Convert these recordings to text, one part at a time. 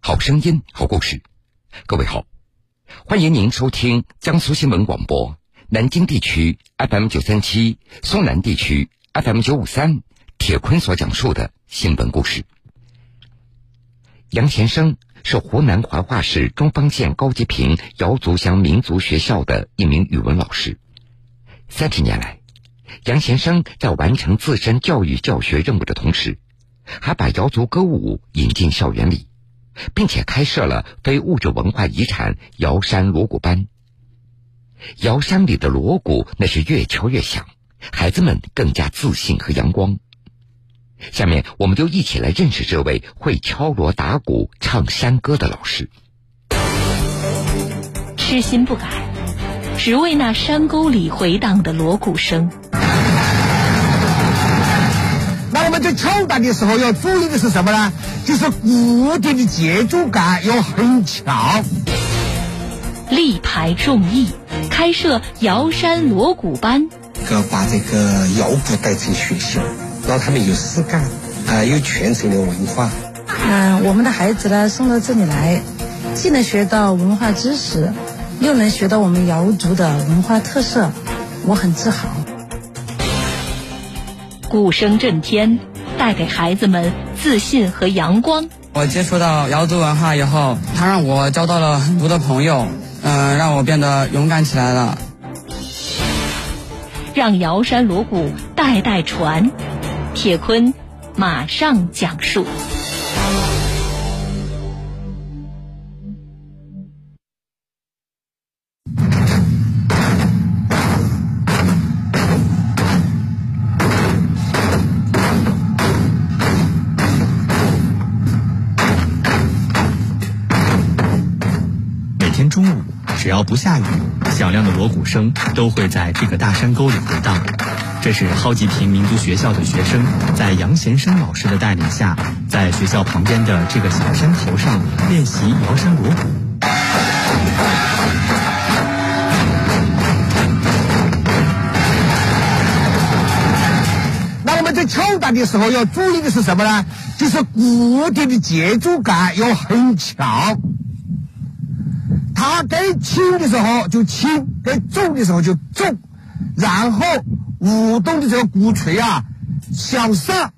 好声音，好故事。各位好，欢迎您收听江苏新闻广播南京地区 FM 九三七、苏南地区 FM 九五三。铁坤所讲述的新闻故事。杨贤生是湖南怀化市中方县高级坪瑶族乡民族学校的一名语文老师。三十年来，杨贤生在完成自身教育教学任务的同时，还把瑶族歌舞引进校园里，并且开设了非物质文化遗产瑶山锣鼓班。瑶山里的锣鼓那是越敲越响，孩子们更加自信和阳光。下面，我们就一起来认识这位会敲锣打鼓、唱山歌的老师。痴心不改，只为那山沟里回荡的锣鼓声。在敲打的时候要注意的是什么呢？就是鼓点的节奏感要很强。力排众议，开设瑶山锣鼓班，要把这个摇鼓带进学校。让他们有事干，啊，有传承的文化。嗯，我们的孩子呢送到这里来，既能学到文化知识，又能学到我们瑶族的文化特色，我很自豪。鼓声震天，带给孩子们自信和阳光。我接触到瑶族文化以后，它让我交到了很多的朋友，嗯，让我变得勇敢起来了。让瑶山锣鼓代代传。铁坤马上讲述。只要不下雨，响亮的锣鼓声都会在这个大山沟里回荡。这是蒿集坪民族学校的学生在杨贤生老师的带领下，在学校旁边的这个小山头上练习摇山锣鼓。那我们在敲打的时候要注意的是什么呢？就是鼓点的节奏感要很强。它该轻的时候就轻，该重的时候就重，然后。舞动的这个鼓槌啊，向上。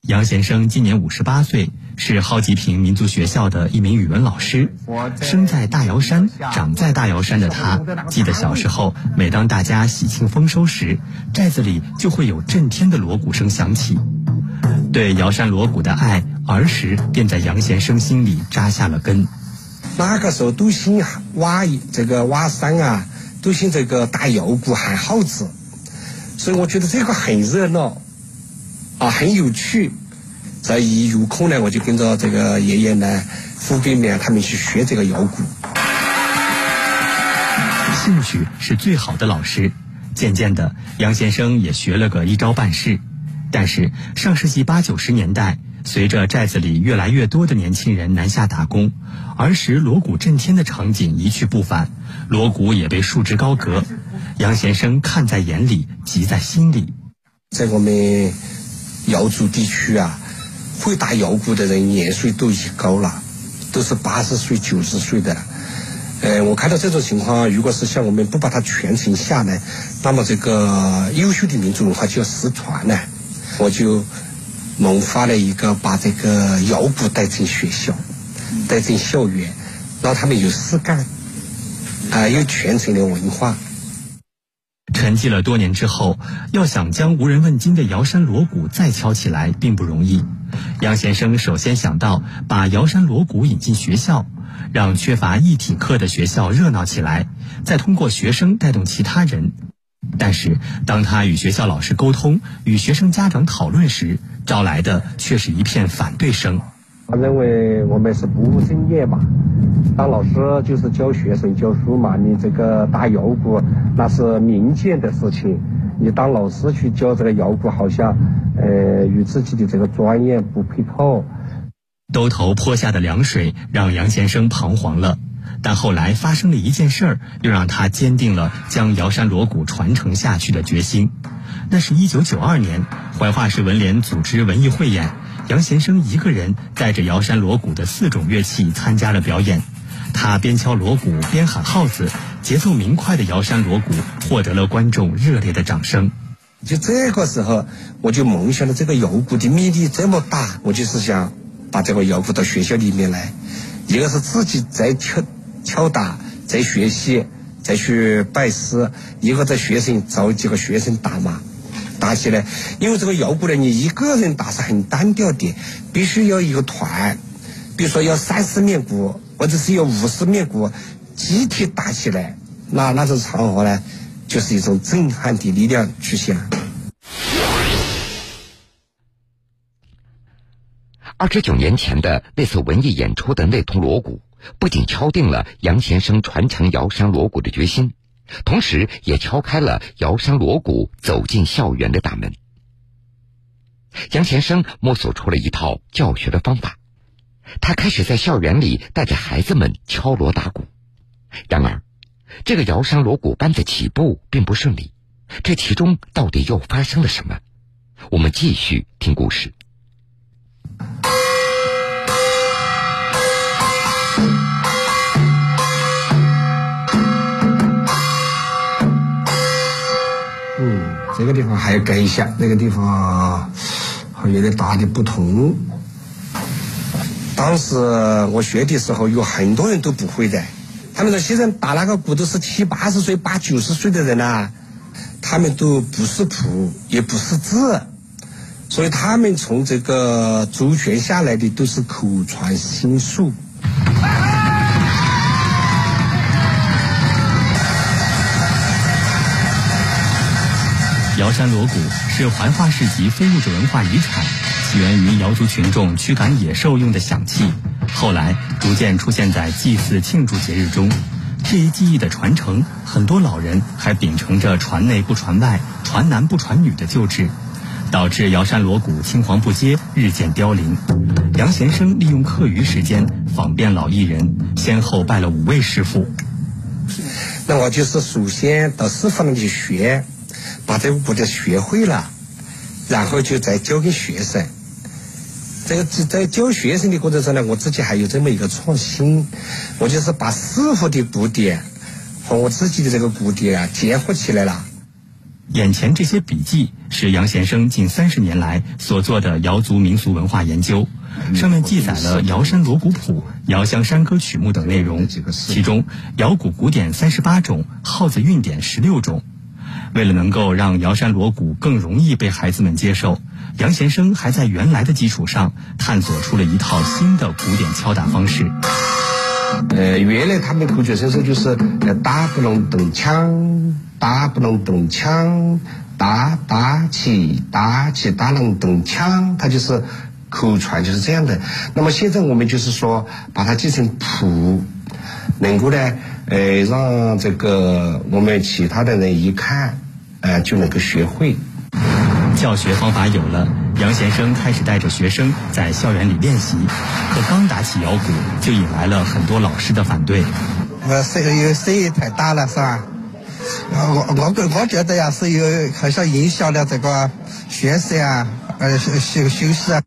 杨先生今年五十八岁，是蒿集坪民族学校的一名语文老师。生在大瑶山，长在大瑶山的他，记得小时候，每当大家喜庆丰收时，寨子里就会有震天的锣鼓声响起。对瑶山锣鼓的爱，儿时便在杨先生心里扎下了根。那个时候都兴挖这个挖山啊，都兴这个打腰鼓喊号子。所以我觉得这个很热闹，啊，很有趣。在一有空呢，我就跟着这个爷爷呢、父辈们他们去学这个摇鼓。兴趣是最好的老师。渐渐的，杨先生也学了个一招半式。但是上世纪八九十年代，随着寨子里越来越多的年轻人南下打工，儿时锣鼓震天的场景一去不返，锣鼓也被束之高阁。杨先生看在眼里，急在心里。在我们瑶族地区啊，会打摇鼓的人年岁都已高了，都是八十岁、九十岁的。呃，我看到这种情况，如果是像我们不把它传承下来，那么这个优秀的民族文化就要失传了。我就萌发了一个把这个摇鼓带进学校，带进校园，让他们有事干，啊，有传承的文化。沉寂了多年之后，要想将无人问津的瑶山锣鼓再敲起来，并不容易。杨先生首先想到把瑶山锣鼓引进学校，让缺乏一体课的学校热闹起来，再通过学生带动其他人。但是，当他与学校老师沟通、与学生家长讨论时，招来的却是一片反对声。他认为我们是不务正业嘛，当老师就是教学生教书嘛。你这个打摇鼓那是民间的事情，你当老师去教这个摇鼓，好像呃与自己的这个专业不配套。兜头泼下的凉水让杨先生彷徨了，但后来发生了一件事儿，又让他坚定了将瑶山锣鼓传承下去的决心。那是一九九二年，怀化市文联组织文艺汇演。杨贤生一个人带着摇山锣鼓的四种乐器参加了表演。他边敲锣鼓边喊号子，节奏明快的摇山锣鼓获得了观众热烈的掌声。就这个时候，我就梦想了这个摇鼓的魅力这么大，我就是想把这个摇鼓到学校里面来，一个是自己在敲敲打，在学习，再去拜师；一个在学生找几个学生打嘛。打起来，因为这个摇鼓呢，你一个人打是很单调的，必须要一个团，比如说要三十面鼓，或者是要五十面鼓，集体打起来，那那种场合呢，就是一种震撼的力量出现。二十九年前的那次文艺演出的那通锣鼓，不仅敲定了杨先生传承瑶山锣鼓的决心。同时，也敲开了摇山锣鼓走进校园的大门。杨先生摸索出了一套教学的方法，他开始在校园里带着孩子们敲锣打鼓。然而，这个摇山锣鼓班的起步并不顺利，这其中到底又发生了什么？我们继续听故事。这个地方还要改一下，那个地方还有点大的不同。当时我学的时候，有很多人都不会的。他们说现在打那个鼓都是七八十岁、八九十岁的人啦，他们都不是谱，也不识字，所以他们从这个祖传下来的都是口传心术。瑶山锣鼓是怀化市级非物质文化遗产，起源于瑶族群众驱赶野兽用的响器，后来逐渐出现在祭祀庆祝节日中。这一技艺的传承，很多老人还秉承着传内不传外、传男不传女的旧制，导致瑶山锣鼓青黄不接，日渐凋零。杨贤生利用课余时间访遍老艺人，先后拜了五位师傅。那我就是首先到师傅那里去学。把这个鼓点学会了，然后就再教给学生。这个在教学生的过程中呢，我自己还有这么一个创新，我就是把师傅的古典和我自己的这个古典啊结合起来了。眼前这些笔记是杨贤生近三十年来所做的瑶族民俗文化研究，上面记载了瑶山锣鼓谱、瑶乡山歌曲目等内容，其中瑶鼓鼓点三十八种，号子韵典十六种。为了能够让摇山锣鼓更容易被孩子们接受，杨先生还在原来的基础上探索出了一套新的古典敲打方式。呃，原来他们口诀声说就是打不能动枪，打不能动枪，打打起打起打能动枪，它就是口传就是这样的。那么现在我们就是说把它记成谱，能够呢。呃，让这个我们其他的人一看，呃，就能够学会。教学方法有了，杨先生开始带着学生在校园里练习。可刚打起摇鼓，就引来了很多老师的反对。呃，声音声音太大了，是吧？我我我觉得呀，是有好像影响了这个学生啊，呃休休休息啊。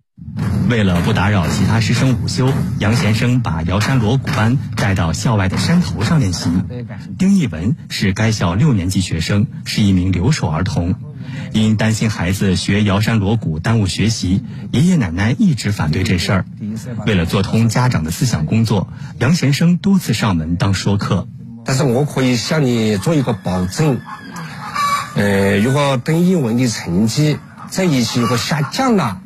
为了不打扰其他师生午休，杨先生把瑶山锣鼓班带到校外的山头上练习。丁义文是该校六年级学生，是一名留守儿童。因担心孩子学瑶山锣鼓耽误学习，爷爷奶奶一直反对这事儿。为了做通家长的思想工作，杨先生多次上门当说客。但是我可以向你做一个保证，呃，如果丁义文的成绩在一期如果下降了，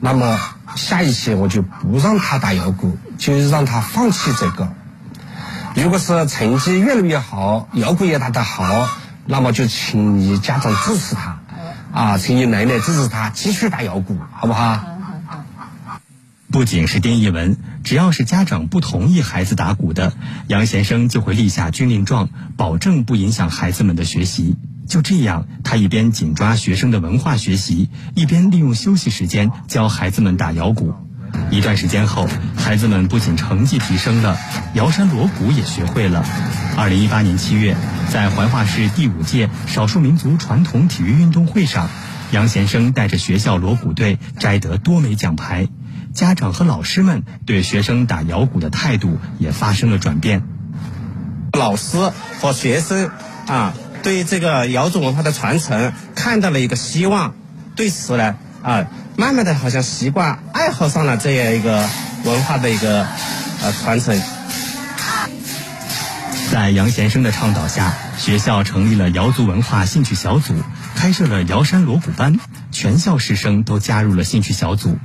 那么。下一期我就不让他打摇鼓，就是让他放弃这个。如果是成绩越来越好，摇鼓也打得好，那么就请你家长支持他，啊，请你奶奶支持他继续打摇鼓，好不好？不仅是丁义文，只要是家长不同意孩子打鼓的，杨先生就会立下军令状，保证不影响孩子们的学习。就这样，他一边紧抓学生的文化学习，一边利用休息时间教孩子们打摇鼓。一段时间后，孩子们不仅成绩提升了，摇山锣鼓也学会了。二零一八年七月，在怀化市第五届少数民族传统体育运动会上，杨贤生带着学校锣鼓队摘得多枚奖牌，家长和老师们对学生打摇鼓的态度也发生了转变。老师和学生啊，对这个瑶族文化的传承看到了一个希望，对此呢啊，慢慢的好像习惯爱好上了这样一个文化的一个呃传承。在杨先生的倡导下，学校成立了瑶族文化兴趣小组，开设了瑶山锣鼓班，全校师生都加入了兴趣小组，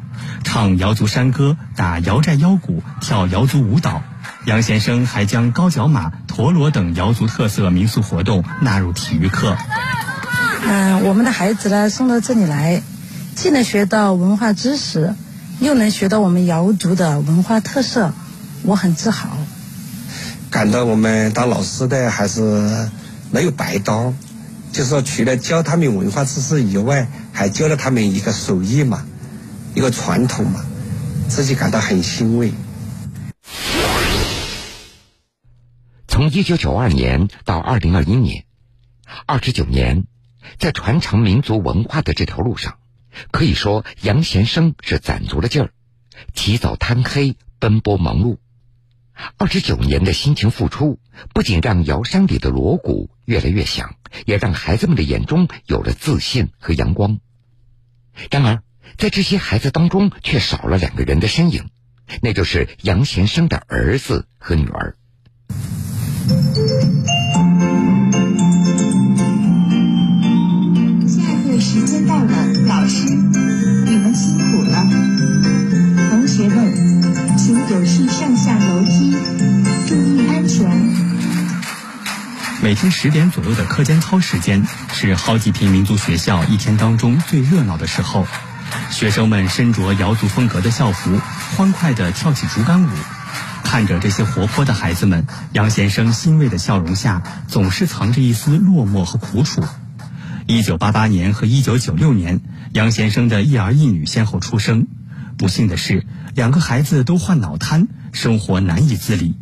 唱瑶族山歌，打瑶寨腰鼓，跳瑶族舞蹈。杨先生还将高脚马、陀螺等瑶族特色民俗活动纳入体育课。嗯，我们的孩子呢送到这里来，既能学到文化知识，又能学到我们瑶族的文化特色，我很自豪。感到我们当老师的还是没有白当，就是说除了教他们文化知识以外，还教了他们一个手艺嘛，一个传统嘛，自己感到很欣慰。从一九九二年到二零二一年，二十九年，在传承民族文化的这条路上，可以说杨贤生是攒足了劲儿，起早贪黑，奔波忙碌。二十九年的辛勤付出，不仅让瑶山里的锣鼓越来越响，也让孩子们的眼中有了自信和阳光。然而，在这些孩子当中，却少了两个人的身影，那就是杨贤生的儿子和女儿。每天十点左右的课间操时间，是蒿集坪民族学校一天当中最热闹的时候。学生们身着瑶族风格的校服，欢快地跳起竹竿舞。看着这些活泼的孩子们，杨先生欣慰的笑容下，总是藏着一丝落寞和苦楚。一九八八年和一九九六年，杨先生的一儿一女先后出生。不幸的是，两个孩子都患脑瘫，生活难以自理。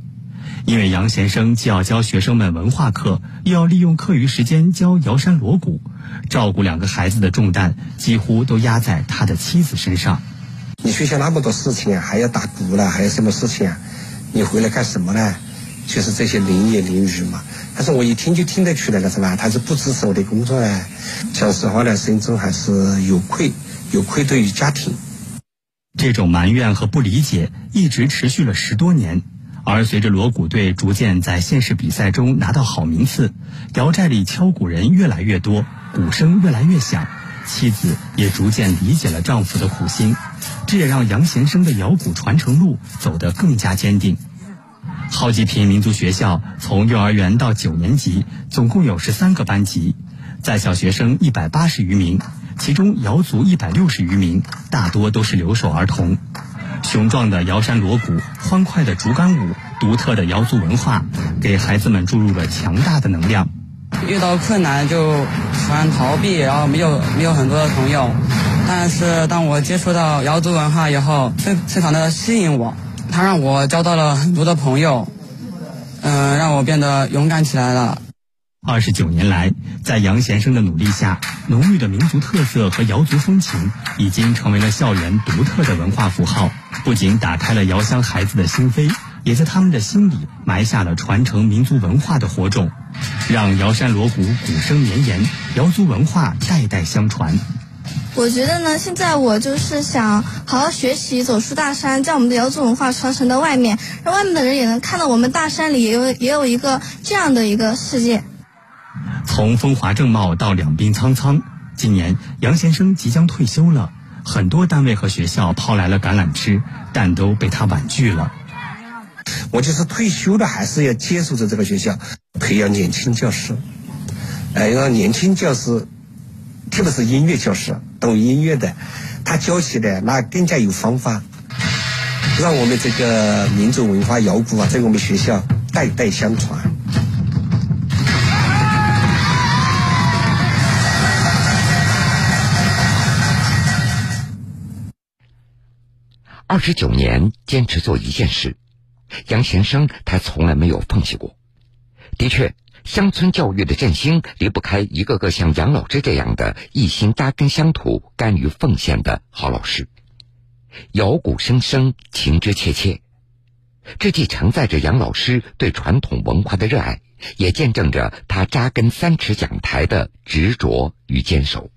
因为杨先生既要教学生们文化课，又要利用课余时间教瑶山锣鼓，照顾两个孩子的重担几乎都压在他的妻子身上。你学校那么多事情啊，还要打鼓了，还有什么事情啊？你回来干什么呢？就是这些淋雨淋雨嘛。但是我一听就听得出来了，是吧？他是不支持我的工作呢。讲实话呢，心中还是有愧，有愧对于家庭。这种埋怨和不理解一直持续了十多年。而随着锣鼓队逐渐在县市比赛中拿到好名次，瑶寨里敲鼓人越来越多，鼓声越来越响，妻子也逐渐理解了丈夫的苦心。这也让杨贤生的摇鼓传承路走得更加坚定。蒿集坪民族学校从幼儿园到九年级，总共有十三个班级，在校学生一百八十余名，其中瑶族一百六十余名，大多都是留守儿童。雄壮的瑶山锣鼓，欢快的竹竿舞，独特的瑶族文化，给孩子们注入了强大的能量。遇到困难就喜欢逃避，然后没有没有很多的朋友。但是当我接触到瑶族文化以后，非非常的吸引我，它让我交到了很多的朋友，嗯，让我变得勇敢起来了。二十九年来，在杨先生的努力下，浓郁的民族特色和瑶族风情已经成为了校园独特的文化符号，不仅打开了瑶乡孩子的心扉，也在他们的心里埋下了传承民族文化的火种，让瑶山锣鼓鼓声绵延，瑶族文化代代相传。我觉得呢，现在我就是想好好学习，走出大山，将我们的瑶族文化传承到外面，让外面的人也能看到我们大山里也有也有一个这样的一个世界。从风华正茂到两鬓苍苍，今年杨先生即将退休了，很多单位和学校抛来了橄榄枝，但都被他婉拒了。我就是退休了，还是要接受着这个学校，培养年轻教师，哎，让年轻教师，特别是音乐教师，懂音乐的，他教起来那更加有方法，让我们这个民族文化摇鼓啊，在我们学校代代相传。二十九年坚持做一件事，杨先生他从来没有放弃过。的确，乡村教育的振兴离不开一个个像杨老师这样的一心扎根乡土、甘于奉献的好老师。摇鼓声声，情之切切，这既承载着杨老师对传统文化的热爱，也见证着他扎根三尺讲台的执着与坚守。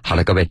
好了，各位，